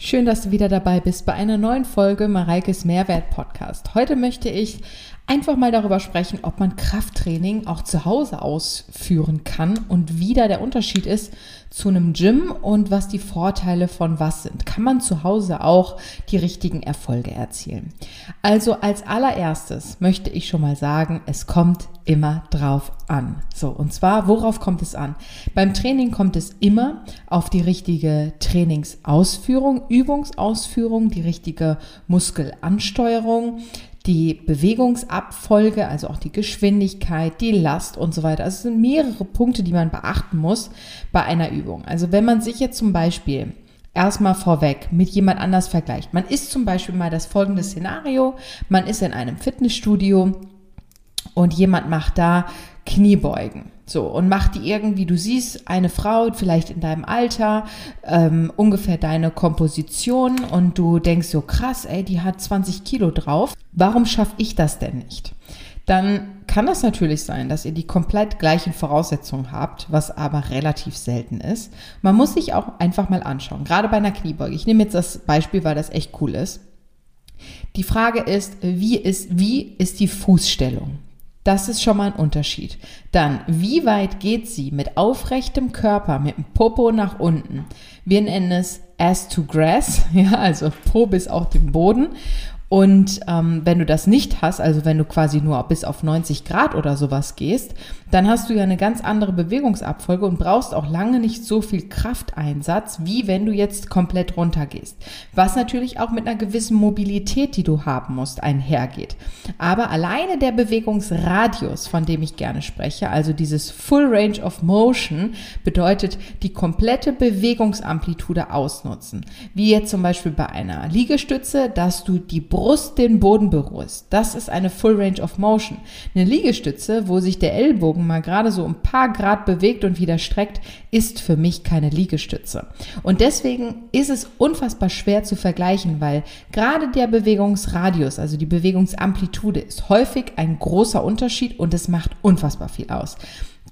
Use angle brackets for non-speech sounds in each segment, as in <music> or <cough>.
Schön, dass du wieder dabei bist bei einer neuen Folge Mareikes Mehrwert Podcast. Heute möchte ich einfach mal darüber sprechen, ob man Krafttraining auch zu Hause ausführen kann und wie da der Unterschied ist zu einem Gym und was die Vorteile von was sind. Kann man zu Hause auch die richtigen Erfolge erzielen? Also als allererstes möchte ich schon mal sagen, es kommt immer drauf an. So, und zwar, worauf kommt es an? Beim Training kommt es immer auf die richtige Trainingsausführung, Übungsausführung, die richtige Muskelansteuerung, die Bewegungsabfolge, also auch die Geschwindigkeit, die Last und so weiter. Also es sind mehrere Punkte, die man beachten muss bei einer Übung. Also wenn man sich jetzt zum Beispiel erstmal vorweg mit jemand anders vergleicht. Man ist zum Beispiel mal das folgende Szenario. Man ist in einem Fitnessstudio und jemand macht da Kniebeugen. So, und mach die irgendwie, du siehst eine Frau, vielleicht in deinem Alter, ähm, ungefähr deine Komposition und du denkst so, krass, ey, die hat 20 Kilo drauf. Warum schaffe ich das denn nicht? Dann kann das natürlich sein, dass ihr die komplett gleichen Voraussetzungen habt, was aber relativ selten ist. Man muss sich auch einfach mal anschauen, gerade bei einer Kniebeuge. Ich nehme jetzt das Beispiel, weil das echt cool ist. Die Frage ist, wie ist, wie ist die Fußstellung? Das ist schon mal ein Unterschied. Dann, wie weit geht sie mit aufrechtem Körper, mit dem Popo nach unten? Wir nennen es as to grass, <laughs> ja, also Po bis auf den Boden. Und ähm, wenn du das nicht hast, also wenn du quasi nur bis auf 90 Grad oder sowas gehst, dann hast du ja eine ganz andere Bewegungsabfolge und brauchst auch lange nicht so viel Krafteinsatz, wie wenn du jetzt komplett runtergehst. Was natürlich auch mit einer gewissen Mobilität, die du haben musst, einhergeht. Aber alleine der Bewegungsradius, von dem ich gerne spreche, also dieses Full Range of Motion, bedeutet die komplette Bewegungsamplitude ausnutzen. Wie jetzt zum Beispiel bei einer Liegestütze, dass du die Brust den Boden berührst. Das ist eine Full Range of Motion. Eine Liegestütze, wo sich der Ellbogen mal gerade so ein paar Grad bewegt und wieder streckt, ist für mich keine Liegestütze. Und deswegen ist es unfassbar schwer zu vergleichen, weil gerade der Bewegungsradius, also die Bewegungsamplitude, ist häufig ein großer Unterschied und es macht unfassbar viel aus.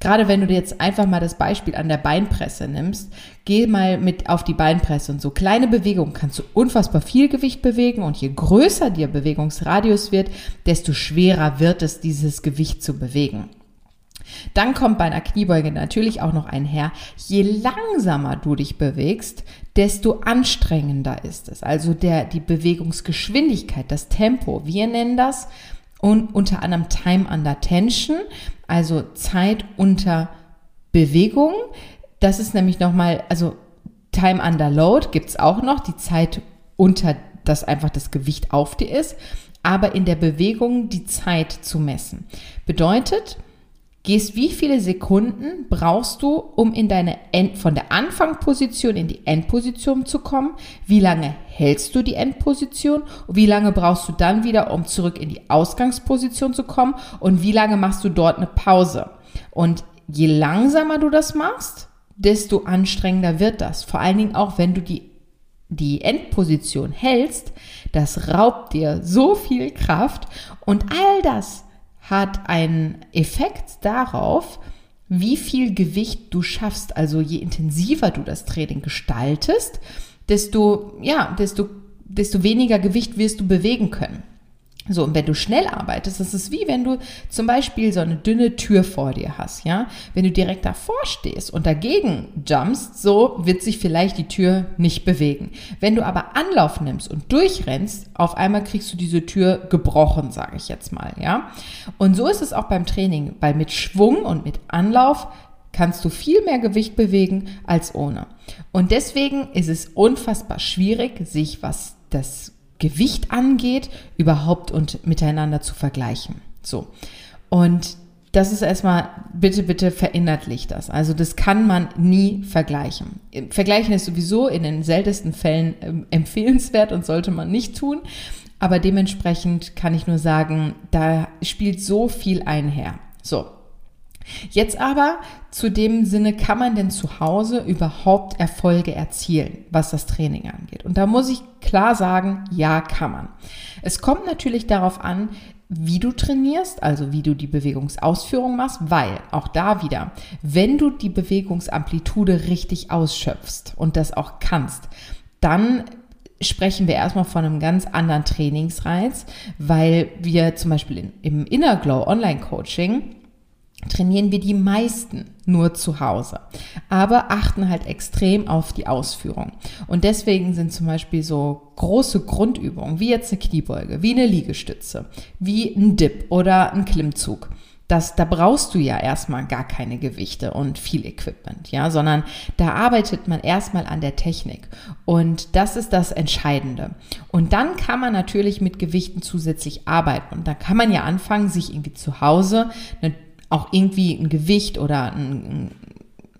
Gerade wenn du dir jetzt einfach mal das Beispiel an der Beinpresse nimmst, geh mal mit auf die Beinpresse und so kleine Bewegungen kannst du unfassbar viel Gewicht bewegen und je größer der Bewegungsradius wird, desto schwerer wird es, dieses Gewicht zu bewegen. Dann kommt bei einer Kniebeuge natürlich auch noch einher, je langsamer du dich bewegst, desto anstrengender ist es. Also der, die Bewegungsgeschwindigkeit, das Tempo. Wir nennen das und unter anderem Time under Tension, also Zeit unter Bewegung. Das ist nämlich nochmal, also Time under Load gibt es auch noch, die Zeit unter, dass einfach das Gewicht auf dir ist, aber in der Bewegung die Zeit zu messen. Bedeutet, gehst, wie viele Sekunden brauchst du, um in deine End, von der Anfangposition in die Endposition zu kommen? Wie lange hältst du die Endposition? Wie lange brauchst du dann wieder, um zurück in die Ausgangsposition zu kommen? Und wie lange machst du dort eine Pause? Und je langsamer du das machst, desto anstrengender wird das. Vor allen Dingen auch, wenn du die die Endposition hältst, das raubt dir so viel Kraft und all das hat einen Effekt darauf, wie viel Gewicht du schaffst. Also je intensiver du das Training gestaltest, desto, ja, desto, desto weniger Gewicht wirst du bewegen können. So, und wenn du schnell arbeitest, das ist wie wenn du zum Beispiel so eine dünne Tür vor dir hast, ja. Wenn du direkt davor stehst und dagegen jumpst, so wird sich vielleicht die Tür nicht bewegen. Wenn du aber Anlauf nimmst und durchrennst, auf einmal kriegst du diese Tür gebrochen, sage ich jetzt mal, ja. Und so ist es auch beim Training, weil mit Schwung und mit Anlauf kannst du viel mehr Gewicht bewegen als ohne. Und deswegen ist es unfassbar schwierig, sich was das Gewicht angeht, überhaupt und miteinander zu vergleichen. So. Und das ist erstmal, bitte, bitte verinnerlich das. Also das kann man nie vergleichen. Vergleichen ist sowieso in den seltensten Fällen ähm, empfehlenswert und sollte man nicht tun. Aber dementsprechend kann ich nur sagen, da spielt so viel einher. So, Jetzt aber zu dem Sinne, kann man denn zu Hause überhaupt Erfolge erzielen, was das Training angeht? Und da muss ich klar sagen, ja, kann man. Es kommt natürlich darauf an, wie du trainierst, also wie du die Bewegungsausführung machst, weil auch da wieder, wenn du die Bewegungsamplitude richtig ausschöpfst und das auch kannst, dann sprechen wir erstmal von einem ganz anderen Trainingsreiz, weil wir zum Beispiel in, im Inner Glow Online Coaching trainieren wir die meisten nur zu Hause, aber achten halt extrem auf die Ausführung. Und deswegen sind zum Beispiel so große Grundübungen, wie jetzt eine Kniebeuge, wie eine Liegestütze, wie ein Dip oder ein Klimmzug, das, da brauchst du ja erstmal gar keine Gewichte und viel Equipment, ja, sondern da arbeitet man erstmal an der Technik. Und das ist das Entscheidende. Und dann kann man natürlich mit Gewichten zusätzlich arbeiten. Und da kann man ja anfangen, sich irgendwie zu Hause eine auch irgendwie ein Gewicht oder ein,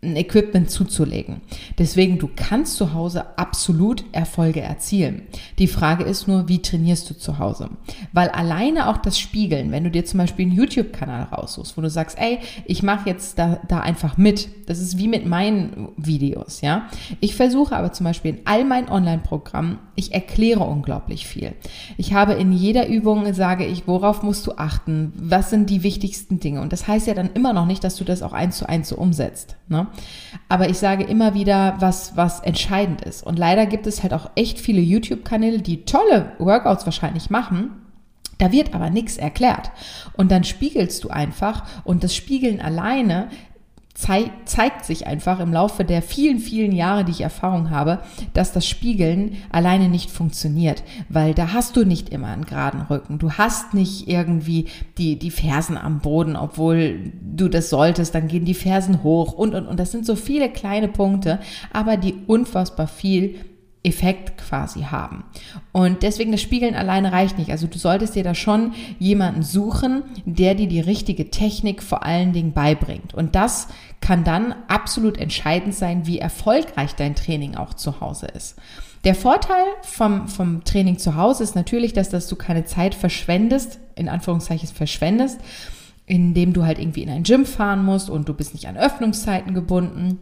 ein Equipment zuzulegen. Deswegen, du kannst zu Hause absolut Erfolge erzielen. Die Frage ist nur, wie trainierst du zu Hause? Weil alleine auch das Spiegeln, wenn du dir zum Beispiel einen YouTube-Kanal raussuchst, wo du sagst, ey, ich mache jetzt da, da einfach mit. Das ist wie mit meinen Videos, ja. Ich versuche aber zum Beispiel in all meinen Online-Programmen, ich erkläre unglaublich viel. Ich habe in jeder Übung, sage ich, worauf musst du achten? Was sind die wichtigsten Dinge? Und das heißt ja dann immer noch nicht, dass du das auch eins zu eins so umsetzt, ne? Aber ich sage immer wieder, was, was entscheidend ist. Und leider gibt es halt auch echt viele YouTube-Kanäle, die tolle Workouts wahrscheinlich machen. Da wird aber nichts erklärt. Und dann spiegelst du einfach und das Spiegeln alleine zeigt sich einfach im Laufe der vielen, vielen Jahre, die ich Erfahrung habe, dass das Spiegeln alleine nicht funktioniert, weil da hast du nicht immer einen geraden Rücken. Du hast nicht irgendwie die, die Fersen am Boden, obwohl du das solltest, dann gehen die Fersen hoch und, und, und das sind so viele kleine Punkte, aber die unfassbar viel Effekt quasi haben. Und deswegen das Spiegeln alleine reicht nicht. Also du solltest dir da schon jemanden suchen, der dir die richtige Technik vor allen Dingen beibringt. Und das kann dann absolut entscheidend sein, wie erfolgreich dein Training auch zu Hause ist. Der Vorteil vom, vom Training zu Hause ist natürlich, dass, dass du keine Zeit verschwendest, in Anführungszeichen verschwendest, indem du halt irgendwie in ein Gym fahren musst und du bist nicht an Öffnungszeiten gebunden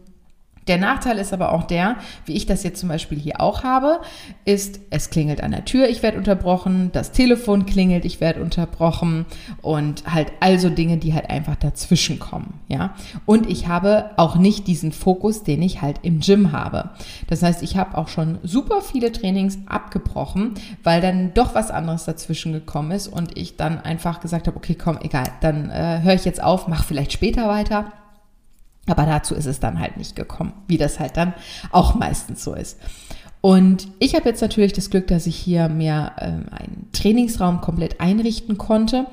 der Nachteil ist aber auch der, wie ich das jetzt zum Beispiel hier auch habe, ist, es klingelt an der Tür, ich werde unterbrochen, das Telefon klingelt, ich werde unterbrochen und halt also Dinge, die halt einfach dazwischen kommen, ja. Und ich habe auch nicht diesen Fokus, den ich halt im Gym habe. Das heißt, ich habe auch schon super viele Trainings abgebrochen, weil dann doch was anderes dazwischen gekommen ist und ich dann einfach gesagt habe, okay, komm, egal, dann äh, höre ich jetzt auf, mach vielleicht später weiter. Aber dazu ist es dann halt nicht gekommen, wie das halt dann auch meistens so ist. Und ich habe jetzt natürlich das Glück, dass ich hier mir ähm, einen Trainingsraum komplett einrichten konnte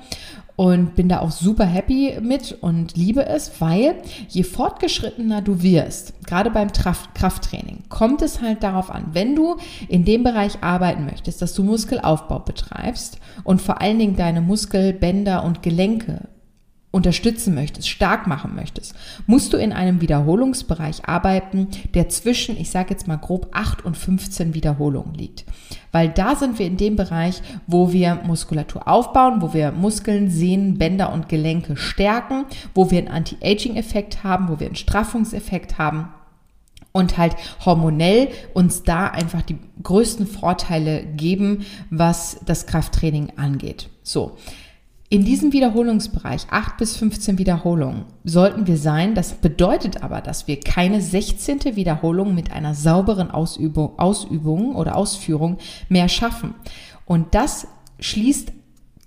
und bin da auch super happy mit und liebe es, weil je fortgeschrittener du wirst, gerade beim Krafttraining, kommt es halt darauf an, wenn du in dem Bereich arbeiten möchtest, dass du Muskelaufbau betreibst und vor allen Dingen deine Muskelbänder und Gelenke unterstützen möchtest, stark machen möchtest, musst du in einem Wiederholungsbereich arbeiten, der zwischen, ich sage jetzt mal grob, 8 und 15 Wiederholungen liegt. Weil da sind wir in dem Bereich, wo wir Muskulatur aufbauen, wo wir Muskeln, Sehnen, Bänder und Gelenke stärken, wo wir einen Anti-Aging-Effekt haben, wo wir einen Straffungseffekt haben und halt hormonell uns da einfach die größten Vorteile geben, was das Krafttraining angeht. So. In diesem Wiederholungsbereich, 8 bis 15 Wiederholungen, sollten wir sein. Das bedeutet aber, dass wir keine 16. Wiederholung mit einer sauberen Ausübung, Ausübung oder Ausführung mehr schaffen. Und das schließt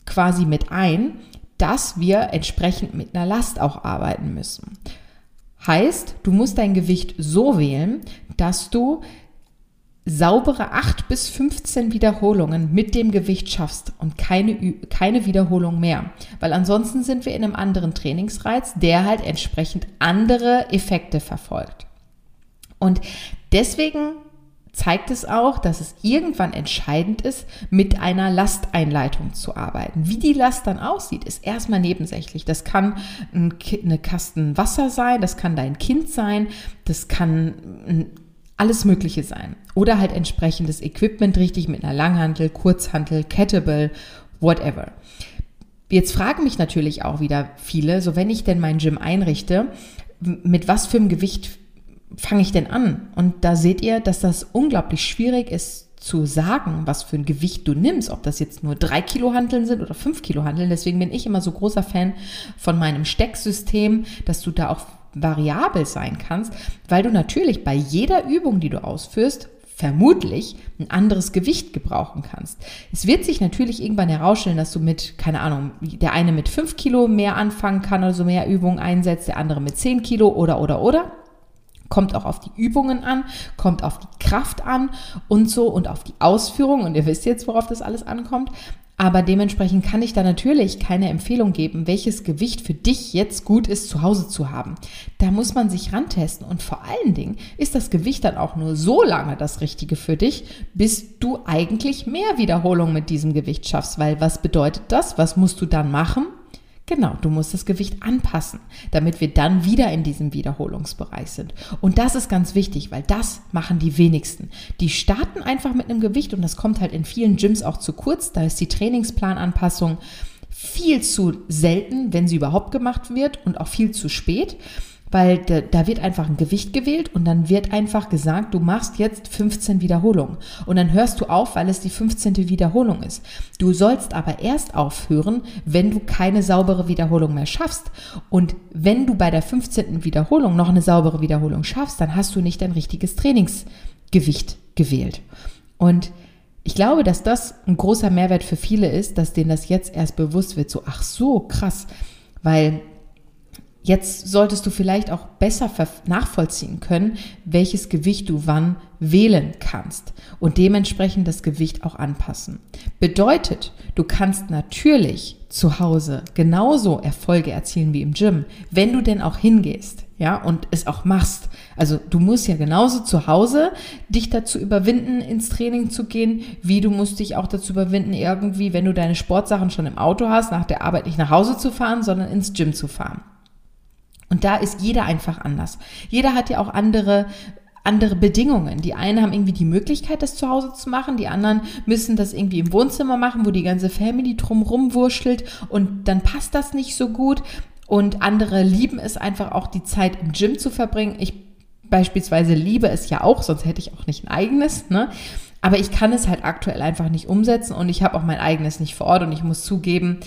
quasi mit ein, dass wir entsprechend mit einer Last auch arbeiten müssen. Heißt, du musst dein Gewicht so wählen, dass du saubere 8 bis 15 Wiederholungen mit dem Gewicht schaffst und keine, keine Wiederholung mehr. Weil ansonsten sind wir in einem anderen Trainingsreiz, der halt entsprechend andere Effekte verfolgt. Und deswegen zeigt es auch, dass es irgendwann entscheidend ist, mit einer Lasteinleitung zu arbeiten. Wie die Last dann aussieht, ist erstmal nebensächlich. Das kann ein, eine Kasten Wasser sein, das kann dein Kind sein, das kann ein alles Mögliche sein. Oder halt entsprechendes Equipment richtig mit einer Langhantel, Kurzhantel, Kettlebell, whatever. Jetzt fragen mich natürlich auch wieder viele, so wenn ich denn mein Gym einrichte, mit was für einem Gewicht fange ich denn an? Und da seht ihr, dass das unglaublich schwierig ist zu sagen, was für ein Gewicht du nimmst, ob das jetzt nur drei Kilo Handeln sind oder fünf Kilo Handeln. Deswegen bin ich immer so großer Fan von meinem Stecksystem, dass du da auch variabel sein kannst, weil du natürlich bei jeder Übung, die du ausführst, vermutlich ein anderes Gewicht gebrauchen kannst. Es wird sich natürlich irgendwann herausstellen, dass du mit, keine Ahnung, der eine mit 5 Kilo mehr anfangen kann oder so mehr Übungen einsetzt, der andere mit 10 Kilo oder, oder, oder. Kommt auch auf die Übungen an, kommt auf die Kraft an und so und auf die Ausführung. Und ihr wisst jetzt, worauf das alles ankommt. Aber dementsprechend kann ich da natürlich keine Empfehlung geben, welches Gewicht für dich jetzt gut ist, zu Hause zu haben. Da muss man sich rantesten und vor allen Dingen ist das Gewicht dann auch nur so lange das Richtige für dich, bis du eigentlich mehr Wiederholungen mit diesem Gewicht schaffst. Weil was bedeutet das? Was musst du dann machen? Genau, du musst das Gewicht anpassen, damit wir dann wieder in diesem Wiederholungsbereich sind. Und das ist ganz wichtig, weil das machen die wenigsten. Die starten einfach mit einem Gewicht und das kommt halt in vielen Gyms auch zu kurz. Da ist die Trainingsplananpassung viel zu selten, wenn sie überhaupt gemacht wird und auch viel zu spät weil da, da wird einfach ein Gewicht gewählt und dann wird einfach gesagt, du machst jetzt 15 Wiederholungen. Und dann hörst du auf, weil es die 15. Wiederholung ist. Du sollst aber erst aufhören, wenn du keine saubere Wiederholung mehr schaffst. Und wenn du bei der 15. Wiederholung noch eine saubere Wiederholung schaffst, dann hast du nicht ein richtiges Trainingsgewicht gewählt. Und ich glaube, dass das ein großer Mehrwert für viele ist, dass denen das jetzt erst bewusst wird. So, ach so, krass. Weil Jetzt solltest du vielleicht auch besser nachvollziehen können, welches Gewicht du wann wählen kannst und dementsprechend das Gewicht auch anpassen. Bedeutet, du kannst natürlich zu Hause genauso Erfolge erzielen wie im Gym, wenn du denn auch hingehst, ja, und es auch machst. Also du musst ja genauso zu Hause dich dazu überwinden, ins Training zu gehen, wie du musst dich auch dazu überwinden, irgendwie, wenn du deine Sportsachen schon im Auto hast, nach der Arbeit nicht nach Hause zu fahren, sondern ins Gym zu fahren. Und da ist jeder einfach anders. Jeder hat ja auch andere andere Bedingungen. Die einen haben irgendwie die Möglichkeit, das zu Hause zu machen, die anderen müssen das irgendwie im Wohnzimmer machen, wo die ganze Family drumrum wurschtelt und dann passt das nicht so gut. Und andere lieben es einfach auch, die Zeit im Gym zu verbringen. Ich beispielsweise liebe es ja auch, sonst hätte ich auch nicht ein eigenes. Ne? Aber ich kann es halt aktuell einfach nicht umsetzen und ich habe auch mein eigenes nicht vor Ort und ich muss zugeben,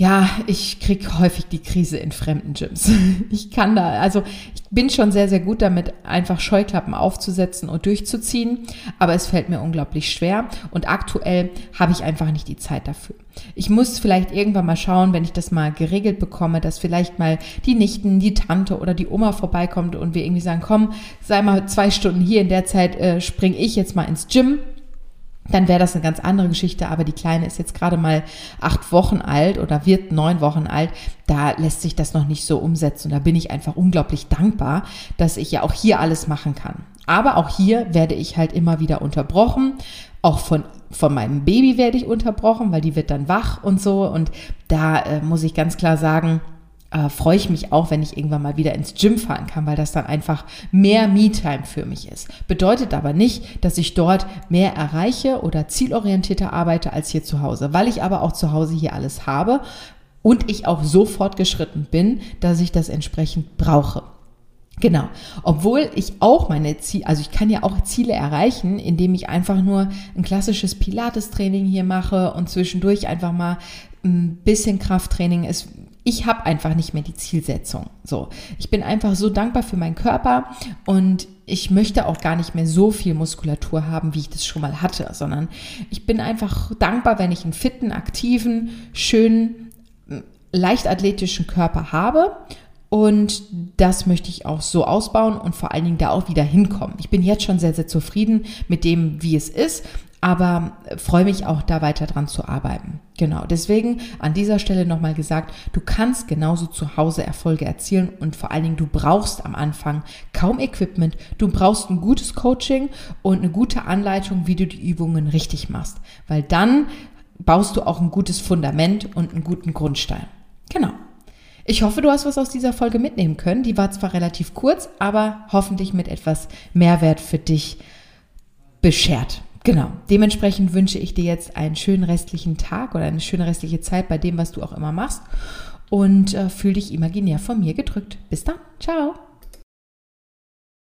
ja, ich krieg häufig die Krise in fremden Gyms. <laughs> Ich kann da, also ich bin schon sehr, sehr gut damit, einfach Scheuklappen aufzusetzen und durchzuziehen, aber es fällt mir unglaublich schwer und aktuell habe ich einfach nicht die Zeit dafür. Ich muss vielleicht irgendwann mal schauen, wenn ich das mal geregelt bekomme, dass vielleicht mal die Nichten, die Tante oder die Oma vorbeikommt und wir irgendwie sagen, komm, sei mal zwei Stunden hier, in der Zeit äh, springe ich jetzt mal ins Gym dann wäre das eine ganz andere Geschichte. Aber die Kleine ist jetzt gerade mal acht Wochen alt oder wird neun Wochen alt. Da lässt sich das noch nicht so umsetzen. Da bin ich einfach unglaublich dankbar, dass ich ja auch hier alles machen kann. Aber auch hier werde ich halt immer wieder unterbrochen. Auch von, von meinem Baby werde ich unterbrochen, weil die wird dann wach und so. Und da äh, muss ich ganz klar sagen, äh, freue ich mich auch, wenn ich irgendwann mal wieder ins Gym fahren kann, weil das dann einfach mehr Me-Time für mich ist. Bedeutet aber nicht, dass ich dort mehr erreiche oder zielorientierter arbeite als hier zu Hause, weil ich aber auch zu Hause hier alles habe und ich auch so fortgeschritten bin, dass ich das entsprechend brauche. Genau. Obwohl ich auch meine Ziele, also ich kann ja auch Ziele erreichen, indem ich einfach nur ein klassisches Pilates-Training hier mache und zwischendurch einfach mal ein bisschen Krafttraining. Es ich habe einfach nicht mehr die Zielsetzung. So, ich bin einfach so dankbar für meinen Körper und ich möchte auch gar nicht mehr so viel Muskulatur haben, wie ich das schon mal hatte, sondern ich bin einfach dankbar, wenn ich einen fitten, aktiven, schönen, leichtathletischen Körper habe und das möchte ich auch so ausbauen und vor allen Dingen da auch wieder hinkommen. Ich bin jetzt schon sehr, sehr zufrieden mit dem, wie es ist aber freue mich auch da weiter dran zu arbeiten. Genau, deswegen an dieser Stelle nochmal gesagt, du kannst genauso zu Hause Erfolge erzielen und vor allen Dingen du brauchst am Anfang kaum Equipment, du brauchst ein gutes Coaching und eine gute Anleitung, wie du die Übungen richtig machst, weil dann baust du auch ein gutes Fundament und einen guten Grundstein. Genau. Ich hoffe, du hast was aus dieser Folge mitnehmen können. Die war zwar relativ kurz, aber hoffentlich mit etwas Mehrwert für dich beschert. Genau. Dementsprechend wünsche ich dir jetzt einen schönen restlichen Tag oder eine schöne restliche Zeit bei dem, was du auch immer machst. Und äh, fühl dich imaginär von mir gedrückt. Bis dann. Ciao.